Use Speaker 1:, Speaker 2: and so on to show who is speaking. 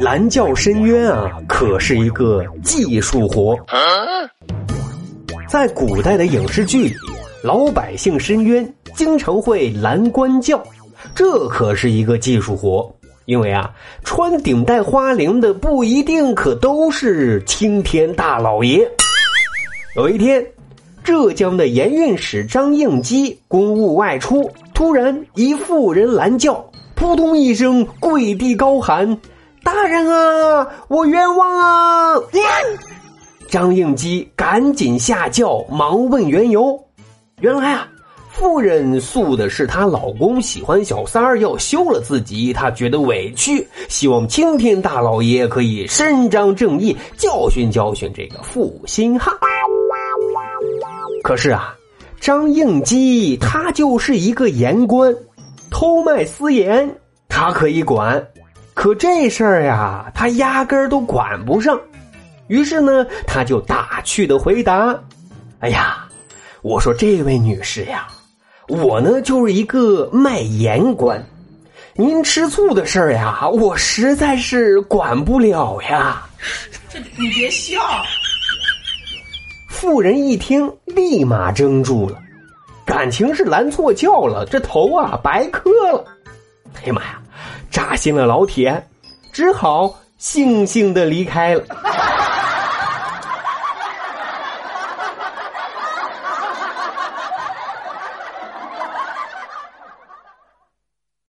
Speaker 1: 蓝教深渊啊，可是一个技术活。在古代的影视剧里，老百姓深渊经常会蓝关教，这可是一个技术活。因为啊，穿顶戴花翎的不一定可都是青天大老爷。有一天，浙江的盐运使张应基公务外出，突然一妇人拦轿，扑通一声跪地高喊：“大人啊，我冤枉啊！”张应基赶紧下轿，忙问缘由。原来啊。妇人诉的是她老公喜欢小三儿，要休了自己，她觉得委屈，希望青天大老爷可以伸张正义，教训教训这个负心汉。可是啊，张应基他就是一个言官，偷卖私盐他可以管，可这事儿呀，他压根儿都管不上。于是呢，他就打趣的回答：“哎呀，我说这位女士呀。”我呢，就是一个卖盐官，您吃醋的事儿呀，我实在是管不了呀。
Speaker 2: 这你别笑。
Speaker 1: 妇人一听，立马怔住了，感情是拦错轿了，这头啊白磕了。哎呀妈呀，扎心了老铁，只好悻悻的离开了。